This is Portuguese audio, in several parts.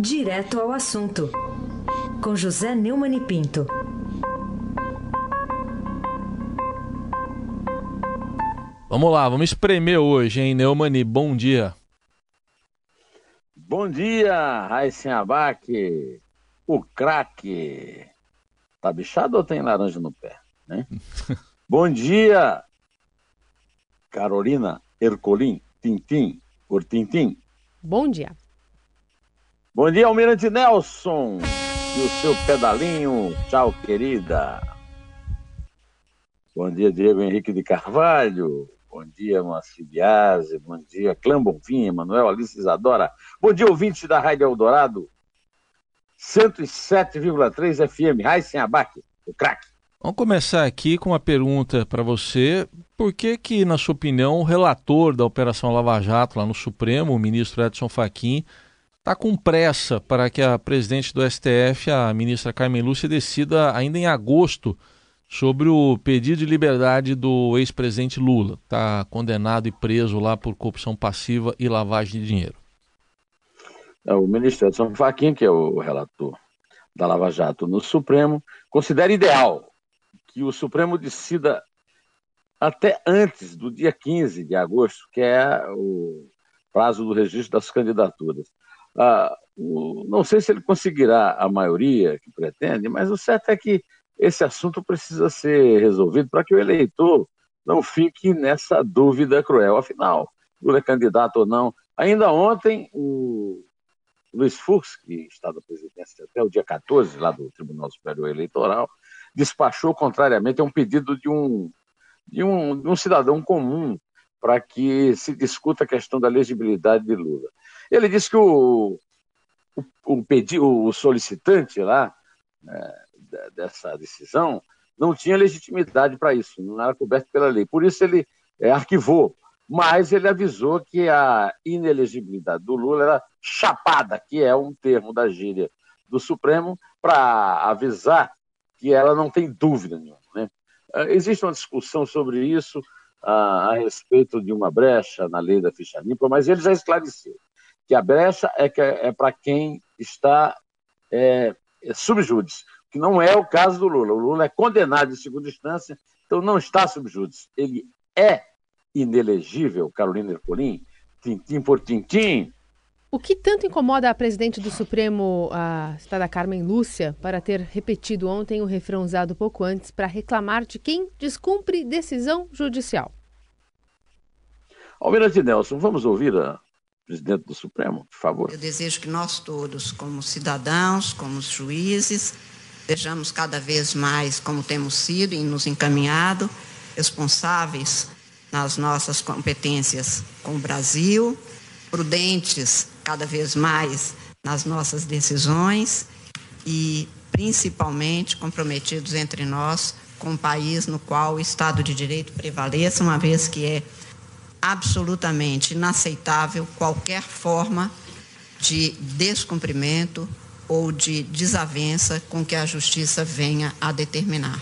Direto ao assunto, com José Neumann e Pinto. Vamos lá, vamos espremer hoje, hein, Neumani? Bom dia. Bom dia, Raíssen Abac, o craque. Tá bichado ou tem laranja no pé? Né? Bom dia, Carolina Ercolim, Tintim, por Tintim. Bom dia. Bom dia, Almirante Nelson e o seu pedalinho. Tchau, querida. Bom dia, Diego Henrique de Carvalho. Bom dia, Moacir Biase. Bom dia, Clã Bonfim, Manuel Alice Isadora. Bom dia, ouvinte da Rádio Eldorado. 107,3 FM. Raíssen Abac, o craque. Vamos começar aqui com uma pergunta para você. Por que que, na sua opinião, o relator da Operação Lava Jato lá no Supremo, o ministro Edson Fachin, está com pressa para que a presidente do STF, a ministra Carmen Lúcia, decida ainda em agosto sobre o pedido de liberdade do ex-presidente Lula, está condenado e preso lá por corrupção passiva e lavagem de dinheiro. É, o ministro Edson Fachin, que é o relator da Lava Jato no Supremo, considera ideal que o Supremo decida até antes do dia 15 de agosto, que é o prazo do registro das candidaturas. Ah, o, não sei se ele conseguirá a maioria que pretende, mas o certo é que esse assunto precisa ser resolvido para que o eleitor não fique nessa dúvida cruel. Afinal, Lula é candidato ou não. Ainda ontem, o Luiz Fux, que está na presidência até o dia 14, lá do Tribunal Superior Eleitoral, despachou contrariamente a um pedido de um, de um, de um cidadão comum para que se discuta a questão da legibilidade de Lula. Ele disse que o, o, o, pedi, o solicitante lá né, dessa decisão não tinha legitimidade para isso, não era coberto pela lei. Por isso ele é, arquivou, mas ele avisou que a inelegibilidade do Lula era chapada, que é um termo da gíria do Supremo, para avisar que ela não tem dúvida nenhuma. Né? Ah, existe uma discussão sobre isso a, a respeito de uma brecha na lei da ficha limpa, mas ele já esclareceu que a brecha é, que é, é para quem está é, é subjúdice, que não é o caso do Lula. O Lula é condenado em segunda instância, então não está subjúdice. Ele é inelegível, Carolina Ercolim, tintim por tintim, o que tanto incomoda a presidente do Supremo, a citada Carmen Lúcia, para ter repetido ontem o refrão usado pouco antes para reclamar de quem descumpre decisão judicial? Almirante Nelson, vamos ouvir a presidente do Supremo, por favor. Eu desejo que nós todos, como cidadãos, como juízes, sejamos cada vez mais, como temos sido e nos encaminhado, responsáveis nas nossas competências com o Brasil, prudentes cada vez mais nas nossas decisões e principalmente comprometidos entre nós com um país no qual o Estado de Direito prevaleça, uma vez que é absolutamente inaceitável qualquer forma de descumprimento ou de desavença com que a justiça venha a determinar.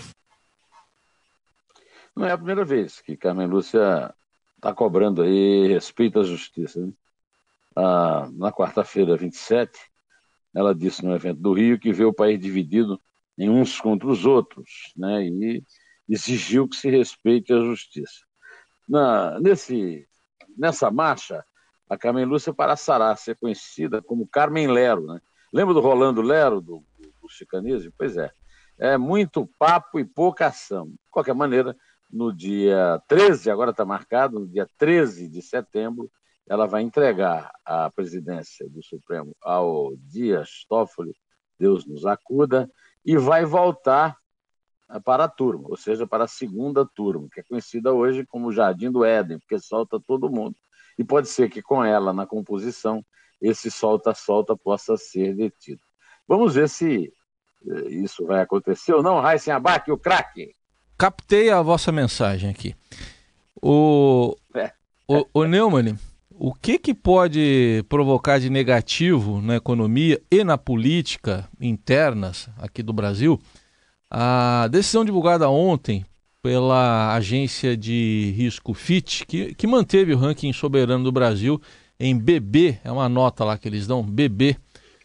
Não é a primeira vez que Carmen Lúcia está cobrando aí respeito à justiça. Né? Ah, na quarta-feira, 27, ela disse no evento do Rio que vê o país dividido em uns contra os outros, né, e exigiu que se respeite a justiça. Na, nesse, nessa marcha, a Carmen Lúcia passará a ser conhecida como Carmen Lero. Né? Lembra do Rolando Lero, do, do, do Chicanismo? Pois é. É muito papo e pouca ação. De qualquer maneira, no dia 13, agora está marcado, no dia 13 de setembro, ela vai entregar a presidência do Supremo ao Dias Toffoli, Deus nos acuda, e vai voltar para a turma, ou seja, para a segunda turma, que é conhecida hoje como Jardim do Éden, porque solta todo mundo. E pode ser que com ela na composição esse solta-solta possa ser detido. Vamos ver se eh, isso vai acontecer ou não. Raíssen Abac, o craque. Captei a vossa mensagem aqui. O, é. o, o Neumann, o que, que pode provocar de negativo na economia e na política internas aqui do Brasil? A decisão divulgada ontem pela agência de risco FIT, que, que manteve o ranking soberano do Brasil em BB, é uma nota lá que eles dão, BB,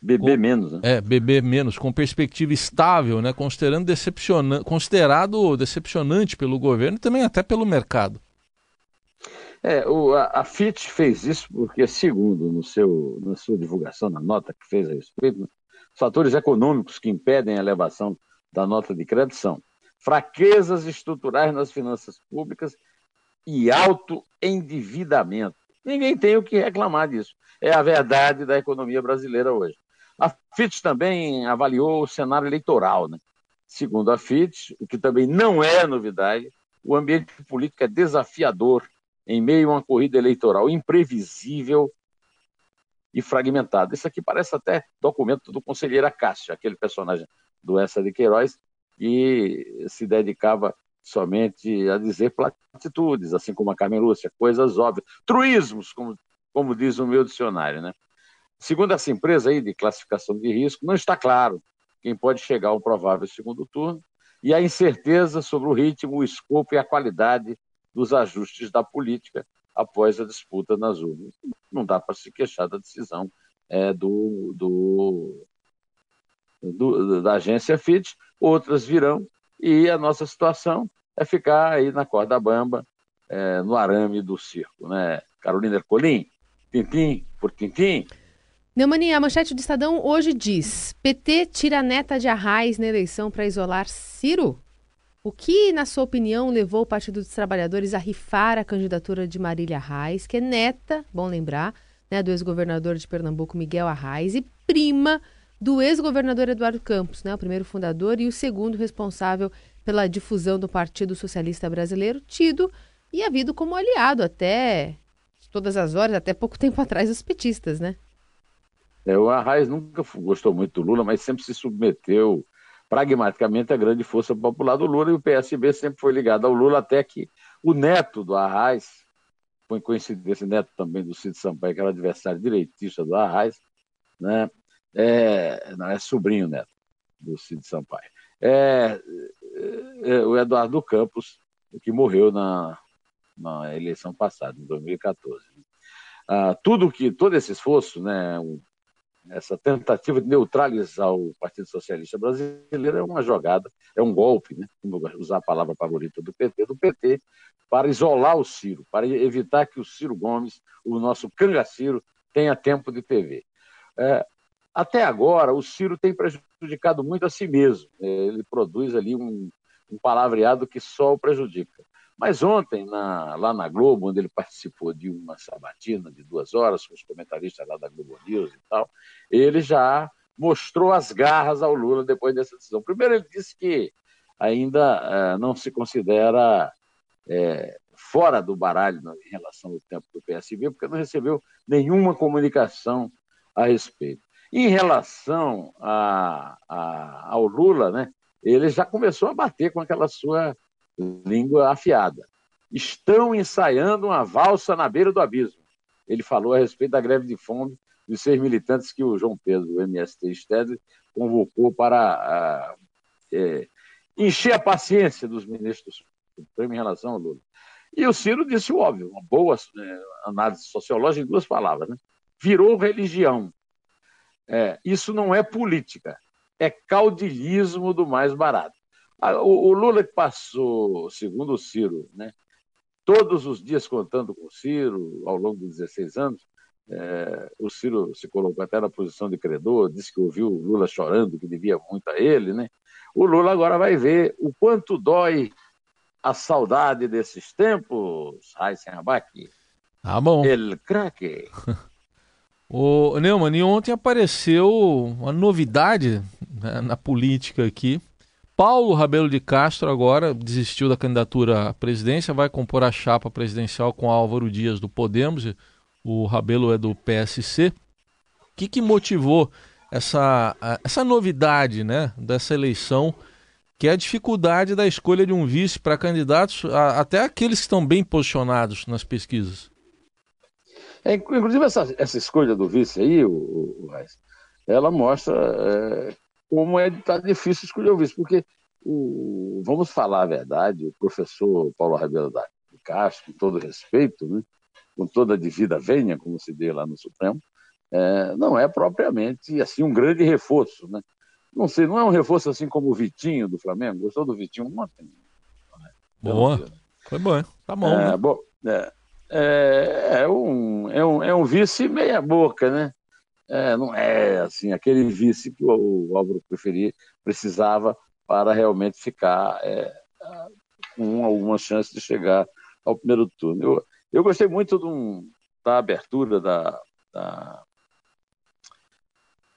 Beber com, menos, né? É, beber menos, com perspectiva estável, né? Considerando decepcionante, considerado decepcionante pelo governo e também até pelo mercado. É, o, a, a FIT fez isso porque, segundo no seu, na sua divulgação, na nota que fez a respeito, né, os fatores econômicos que impedem a elevação da nota de crédito são fraquezas estruturais nas finanças públicas e alto endividamento. Ninguém tem o que reclamar disso. É a verdade da economia brasileira hoje. A FIT também avaliou o cenário eleitoral. Né? Segundo a FIT, o que também não é novidade, o ambiente político é desafiador em meio a uma corrida eleitoral imprevisível e fragmentada. Isso aqui parece até documento do conselheiro Acácio, aquele personagem do Essa de Queiroz, que se dedicava somente a dizer platitudes, assim como a Carmen Lúcia, coisas óbvias, truísmos, como, como diz o meu dicionário. Né? Segundo essa empresa aí de classificação de risco, não está claro quem pode chegar ao provável segundo turno e a incerteza sobre o ritmo, o escopo e a qualidade dos ajustes da política após a disputa nas urnas. Não dá para se queixar da decisão é, do, do, do, da agência FIT, outras virão, e a nossa situação é ficar aí na corda bamba, é, no arame do circo. Né? Carolina Ercolim, tintim por tintim. Neumani, a manchete do Estadão hoje diz: PT tira a neta de Arraes na eleição para isolar Ciro? O que, na sua opinião, levou o Partido dos Trabalhadores a rifar a candidatura de Marília Arraes, que é neta, bom lembrar, né, do ex-governador de Pernambuco, Miguel Arraes, e prima do ex-governador Eduardo Campos, né, o primeiro fundador e o segundo responsável pela difusão do Partido Socialista Brasileiro, tido e havido como aliado até todas as horas, até pouco tempo atrás, dos petistas, né? É, o Arraes nunca gostou muito do Lula, mas sempre se submeteu pragmaticamente a grande força popular do Lula e o PSB sempre foi ligado ao Lula até que o neto do Arraes, foi coincidência, neto também do Cid Sampaio, que era adversário direitista do Arraes, né? É, não, é sobrinho neto do Cid Sampaio. É, é, é, o Eduardo Campos, que morreu na, na eleição passada, em 2014. Ah, tudo que, todo esse esforço, né, essa tentativa de neutralizar o Partido Socialista Brasileiro é uma jogada, é um golpe, né? usar a palavra favorita do PT, do PT, para isolar o Ciro, para evitar que o Ciro Gomes, o nosso cangaciro, tenha tempo de TV. É, até agora, o Ciro tem prejudicado muito a si mesmo. Ele produz ali um, um palavreado que só o prejudica. Mas ontem, na, lá na Globo, onde ele participou de uma sabatina de duas horas com os comentaristas lá da Globo News e tal, ele já mostrou as garras ao Lula depois dessa decisão. Primeiro, ele disse que ainda é, não se considera é, fora do baralho em relação ao tempo do PSB, porque não recebeu nenhuma comunicação a respeito. Em relação a, a, ao Lula, né, ele já começou a bater com aquela sua língua afiada. Estão ensaiando uma valsa na beira do abismo. Ele falou a respeito da greve de fome dos seis militantes que o João Pedro, do MST Stedley, convocou para uh, é, encher a paciência dos ministros Supremo em relação ao Lula. E o Ciro disse o óbvio, uma boa né, análise sociológica em duas palavras. Né? Virou religião. É, isso não é política, é caudilismo do mais barato. Ah, o, Lula que passou, segundo o Ciro, né, todos os dias contando com o Ciro ao longo de 16 anos, é, o Ciro se colocou até na posição de credor, disse que ouviu o Lula chorando, que devia muito a ele. Né? O Lula agora vai ver o quanto dói a saudade desses tempos, Raíssen Abac. Ah, bom. El craque. o Neumann, ontem apareceu uma novidade né, na política aqui, Paulo Rabelo de Castro agora desistiu da candidatura à presidência, vai compor a chapa presidencial com Álvaro Dias do Podemos, o Rabelo é do PSC. O que, que motivou essa, essa novidade né, dessa eleição, que é a dificuldade da escolha de um vice para candidatos, a, até aqueles que estão bem posicionados nas pesquisas? É, inclusive, essa, essa escolha do vice aí, o, o, ela mostra é, como é tá difícil escolher o vice, porque o, vamos falar a verdade, o professor Paulo Rabelo da Castro, com todo respeito, né, com toda a devida venha, como se dê lá no Supremo, é, não é propriamente assim um grande reforço, né? Não sei, não é um reforço assim como o Vitinho do Flamengo. Gostou do Vitinho ontem? Boa. Foi bom, tá bom. É, né? bom é, é, um, é, um, é um vice meia boca, né? É, não é assim aquele vice que o, Álvaro preferia, precisava para realmente ficar é, com alguma chance de chegar ao primeiro turno. Eu, eu gostei muito um, da abertura da, da,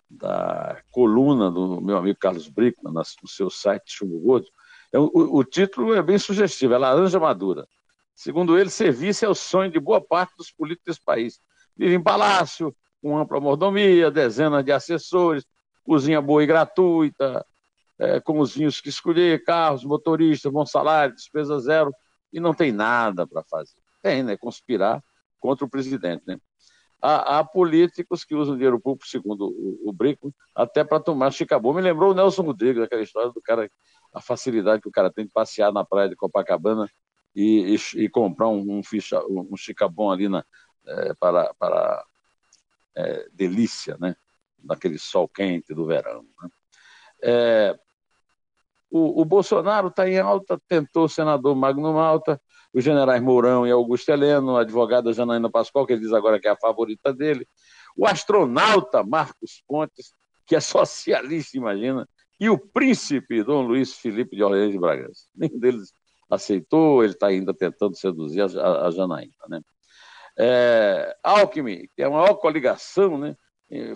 da, coluna do meu amigo Carlos Brickman no seu site Chumbo Gordo. É, o, o, título é bem sugestivo, é Laranja Madura. Segundo ele, serviço é o sonho de boa parte dos políticos desse país. Vive em palácio, com ampla mordomia, dezenas de assessores, cozinha boa e gratuita, é, com os vinhos que escolher, carros, motoristas, bom salário, despesa zero, e não tem nada para fazer. Tem, né? Conspirar contra o presidente, né? Há, há, políticos que usam dinheiro público, segundo o, o Brico, até para tomar chicabô. Me lembrou o Nelson Rodrigues, aquela história do cara, a facilidade que o cara tem de passear na praia de Copacabana e, e, e comprar um, um, ficha, um chicabom ali na, é, para, para é, delícia, né? Naquele sol quente do verão. Né? É, o, o Bolsonaro está em alta, tentou o senador Magno Malta, os generais Mourão e Augusto Heleno, a advogada Janaína Pascoal, que ele diz agora que é a favorita dele, o astronauta Marcos Pontes, que é socialista, imagina, e o príncipe Dom Luiz Felipe de Orleans de Bragança. Nenhum deles aceitou, ele está ainda tentando seduzir a, a Janaína. Né? É, Alckmin, que é a maior coligação, né?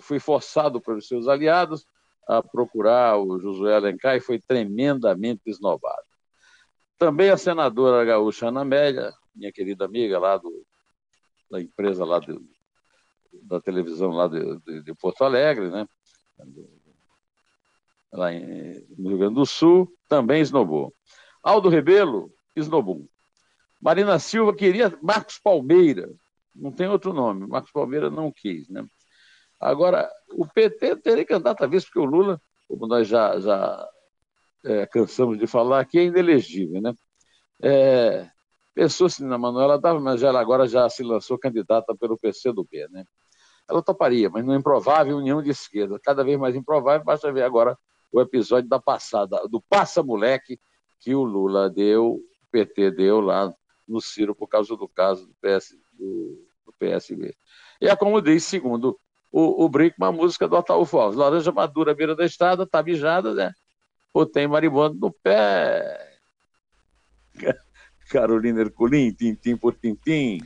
foi forçado pelos seus aliados a procurar o Josué Alencar e foi tremendamente esnobado. Também a senadora gaúcha Ana Amélia, minha querida amiga lá do, da empresa lá do, da televisão lá de, de, de, Porto Alegre, né? lá em, no Rio Grande do Sul, também esnobou. Aldo Rebelo, esnobou. Marina Silva queria Marcos Palmeira, não tem outro nome, Marcos Palmeira não quis, né? Agora, o PT teria que andar, talvez, porque o Lula, como nós já, já é, cansamos de falar, aqui é inelegível, né? É, Pensou-se na Manuela Dávila, mas ela agora já se lançou candidata pelo PCdoB, né? Ela toparia, mas não improvável união de esquerda. Cada vez mais improvável, basta ver agora o episódio da passada, do passa-moleque que o Lula deu, o PT deu lá no Ciro por causa do caso do, PS, do PSB. E é como diz, segundo o, o uma música do Ataúfo Alves. Laranja madura à beira da estrada, tá mijada, né? Ou tem maribondo no pé. Carolina Herculin, tintim por tintim.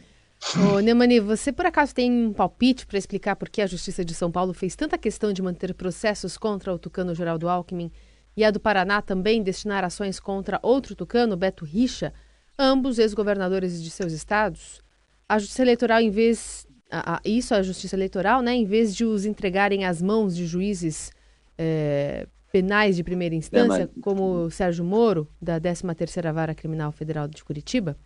Ô, Neumani, você por acaso tem um palpite para explicar por que a Justiça de São Paulo fez tanta questão de manter processos contra o tucano Geraldo Alckmin e a do Paraná também destinar ações contra outro tucano, Beto Richa, ambos ex-governadores de seus estados? A Justiça Eleitoral, em vez a, a, isso a Justiça Eleitoral, né, em vez de os entregarem às mãos de juízes é, penais de primeira instância, como Sérgio Moro, da 13ª Vara Criminal Federal de Curitiba?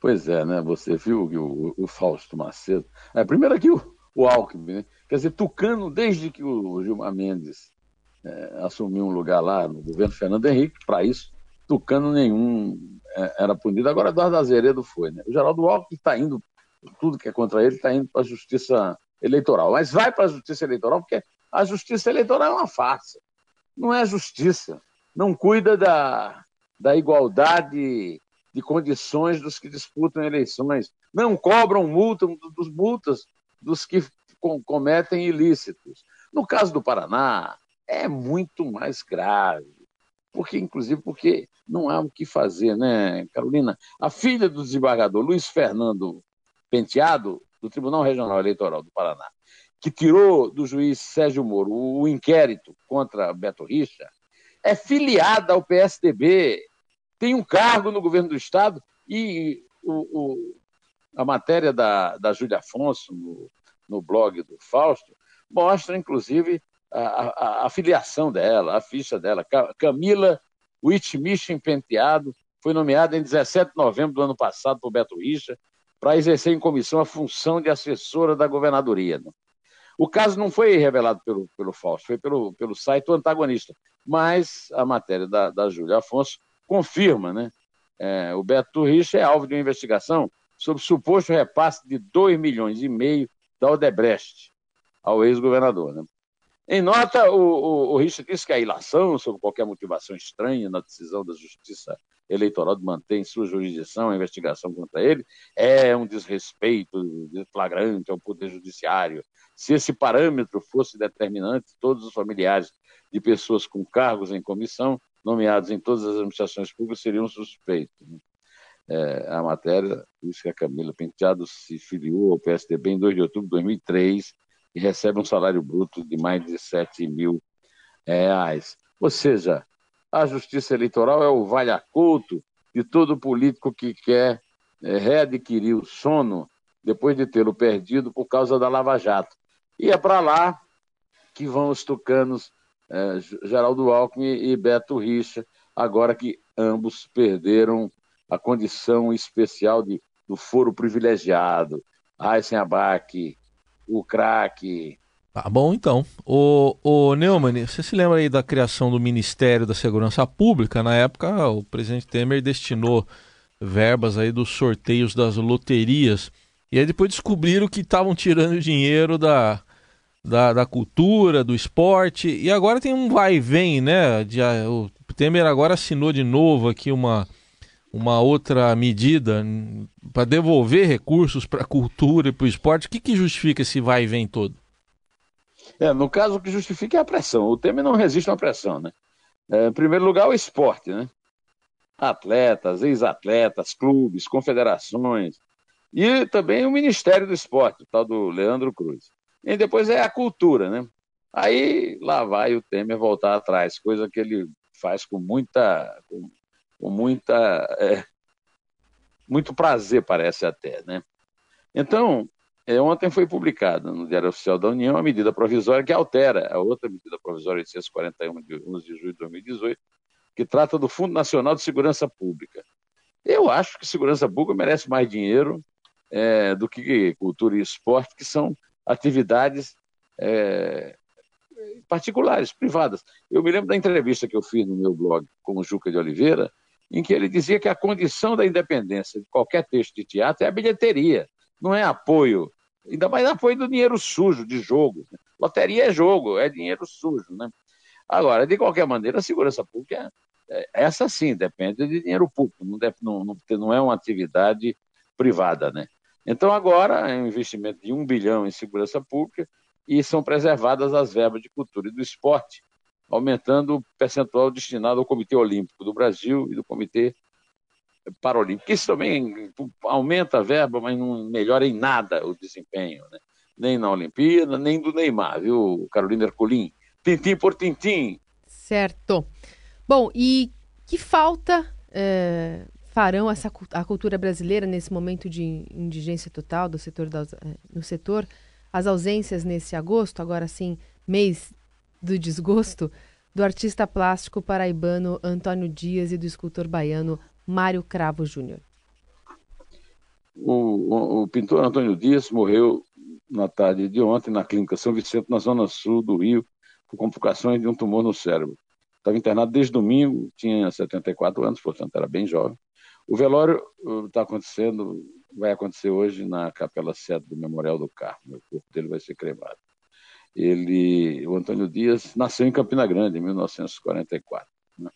Pois é, né? Você viu o, o Fausto Macedo. É, primeiro aqui o, o Alckmin, né? Quer dizer, Tucano, desde que o Gilmar Mendes é, assumiu um lugar lá no governo Fernando Henrique, para isso, Tucano nenhum é, era punido. Agora Eduardo Azeredo foi, né? O Geraldo Alckmin está indo tudo que é contra ele está indo para a justiça eleitoral. Mas vai para a justiça eleitoral porque a justiça eleitoral é uma farsa. Não é justiça. Não cuida da, da igualdade de condições dos que disputam eleições. Não cobram multa dos multas dos que cometem ilícitos. No caso do Paraná, é muito mais grave. Porque, inclusive, porque não há o que fazer, né, Carolina? A filha do desembargador Luiz Fernando Penteado, do Tribunal Regional Eleitoral do Paraná, que tirou do juiz Sérgio Moro o inquérito contra Beto Richa, é filiada ao PSDB, tem um cargo no governo do Estado e o, o, a matéria da, da Júlia Afonso no, no blog do Fausto mostra, inclusive, a, a, a, filiação dela, a ficha dela. Camila Wittmischen Penteado foi nomeada em 17 de novembro do ano passado por Beto Richa para exercer em comissão a função de assessora da governadoria. Né? O caso não foi revelado pelo, pelo Fausto, foi pelo, pelo site do antagonista, mas a matéria da, da Júlia Afonso confirma, né? É, o Beto Richa é alvo de uma investigação sobre suposto repasse de 2 milhões e meio da Odebrecht ao ex-governador. Né? Em nota, o, o, o Richard disse que a ilação, sob qualquer motivação estranha na decisão da Justiça Eleitoral de manter em sua jurisdição a investigação contra ele, é um desrespeito flagrante ao Poder Judiciário. Se esse parâmetro fosse determinante, todos os familiares de pessoas com cargos em comissão, nomeados em todas as administrações públicas, seriam suspeitos. É, a matéria, isso que a Camila Penteado se filiou ao PSDB em 2 de outubro de 2003 e recebe um salário bruto de mais de 7 mil reais. Ou seja, a justiça eleitoral é o valha-couto de todo político que quer é, readquirir o sono depois de tê-lo perdido por causa da Lava Jato. E é para lá que vão os tucanos é, Geraldo Alckmin e Beto Richa, agora que ambos perderam a condição especial de, do foro privilegiado. Aysen Abac, o craque. Tá bom, então. O, o Neumann, você se lembra aí da criação do Ministério da Segurança Pública? Na época, o presidente Temer destinou verbas aí dos sorteios das loterias. E aí depois descobriram que estavam tirando dinheiro da, da, da, cultura, do esporte. E agora tem um vai e vem, né? De, o Temer agora assinou de novo aqui uma, uma outra medida para devolver recursos para a cultura e para o esporte, o que, que justifica esse vai e vem todo? É, no caso, o que justifica é a pressão. O Temer não resiste à pressão, né? É, em primeiro lugar, o esporte, né? Atletas, ex-atletas, clubes, confederações. E também o Ministério do Esporte, o tal do Leandro Cruz. E depois é a cultura, né? Aí lá vai o Temer voltar atrás, coisa que ele faz com muita, com muita, é, muito prazer, parece até. Né? Então, é, ontem foi publicada no Diário Oficial da União a medida provisória que altera a outra medida provisória 841 de 11 de julho de 2018, que trata do Fundo Nacional de Segurança Pública. Eu acho que segurança pública merece mais dinheiro é, do que cultura e esporte, que são atividades é, particulares, privadas. Eu me lembro da entrevista que eu fiz no meu blog com o Juca de Oliveira, em que ele dizia que a condição da independência de qualquer texto de teatro é a bilheteria, não é apoio, ainda mais apoio do dinheiro sujo de jogo. Né? Loteria é jogo, é dinheiro sujo. Né? Agora, de qualquer maneira, a segurança pública, é, essa sim, depende de dinheiro público, não, deve, não, não, não é uma atividade privada. Né? Então, agora, é um investimento de um bilhão em segurança pública e são preservadas as verbas de cultura e do esporte, aumentando o percentual destinado ao Comitê Olímpico do Brasil e do Comitê Paralímpico. Isso também aumenta a verba, mas não melhora em nada o desempenho, né? nem na Olimpíada, nem do Neymar, viu, Carolina Ercolim? Tintim por tintim. Certo. Bom, e que falta é, farão essa, a cultura brasileira nesse momento de indigência total do setor da, eh, no setor? As ausências nesse agosto, agora sim, mês do desgosto do artista plástico paraibano Antônio Dias e do escultor baiano Mário Cravo Júnior. O, o, o, pintor Antônio Dias morreu na tarde de ontem na clínica São Vicente, na zona sul do Rio, por complicações de um tumor no cérebro. Estava internado desde domingo, tinha 74 anos, portanto era bem jovem. O velório está uh, acontecendo, vai acontecer hoje na Capela 7 do Memorial do Carmo. O corpo dele vai ser cremado. Ele, o Antônio Dias nasceu em Campina Grande, em 1944. Né?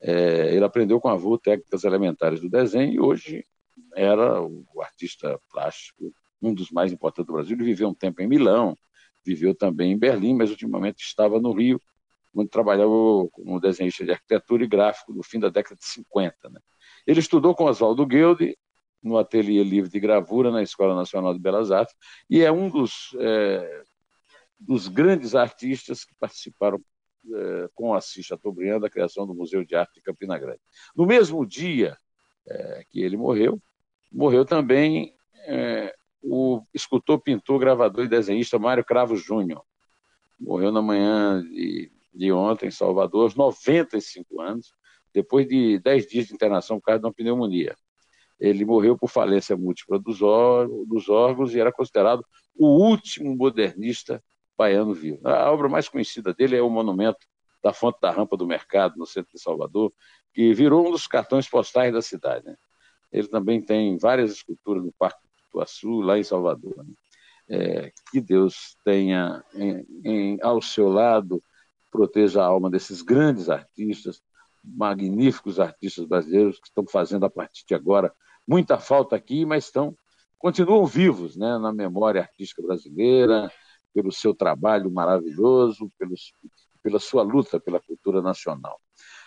É, ele aprendeu com a avô técnicas elementares do desenho e hoje era o artista plástico, um dos mais importantes do Brasil. Ele viveu um tempo em Milão, viveu também em Berlim, mas ultimamente estava no Rio, onde trabalhava como desenhista de arquitetura e gráfico no fim da década de 50. Né? Ele estudou com Oswaldo Guilde no Ateliê Livre de Gravura na Escola Nacional de Belas Artes e é um dos é, dos grandes artistas que participaram é, com Assis Chateaubriand da criação do Museu de Arte de Campina Grande. No mesmo dia é, que ele morreu, morreu também é, o escultor, pintor, gravador e desenhista Mário Cravo Júnior. Morreu na manhã de, de ontem em Salvador, aos 95 anos, depois de 10 dias de internação por causa de uma pneumonia. Ele morreu por falência múltipla dos, dos órgãos e era considerado o último modernista baiano vivo. A obra mais conhecida dele é o monumento da Fonte da Rampa do Mercado, no centro de Salvador, que virou um dos cartões postais da cidade. Né? Ele também tem várias esculturas no Parque do Ituaçu, lá em Salvador. Né? É, que Deus tenha em, em, ao seu lado, proteja a alma desses grandes artistas, magníficos artistas brasileiros que estão fazendo a partir de agora muita falta aqui, mas estão continuam vivos né, na memória artística brasileira, pelo seu trabalho maravilhoso, pelos, pela sua luta pela cultura nacional.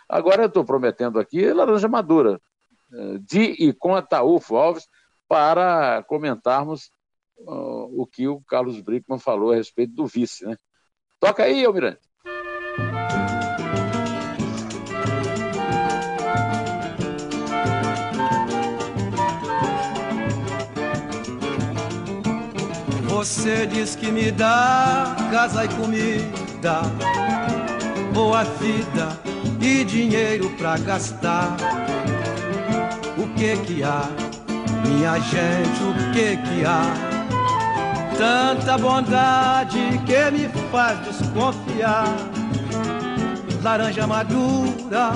Agora eu estou prometendo aqui Laranja Madura, eh, de e com Ataúfo Alves, para comentarmos uh, o que o Carlos Brickman falou a respeito do vice. Né? Toca aí, Almirante. Você diz que me dá casa e comida, boa vida e dinheiro pra gastar. O que que há, minha gente, o que que há? Tanta bondade que me faz desconfiar. Laranja madura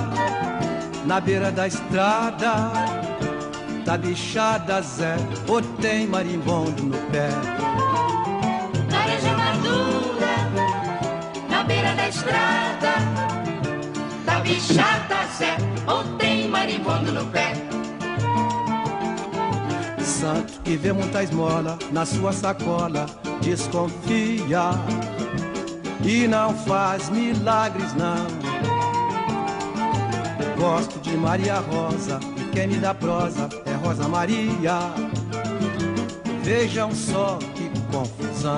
na beira da estrada. Tá bichada, Zé, ou tem marimbondo no pé? Da estrada. Tá bichada, Zé, ou tem marimbondo no pé? Santo que vê muita esmola na sua sacola, desconfia e não faz milagres, não. Gosto de Maria Rosa e quem me dá prosa é Rosa Maria. Vejam só que confusão.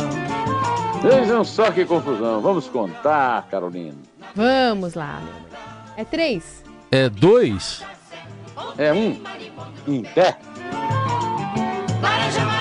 Vejam só que confusão. Vamos contar, Carolina. Vamos lá. É três? É dois? É um? Em pé? Laranja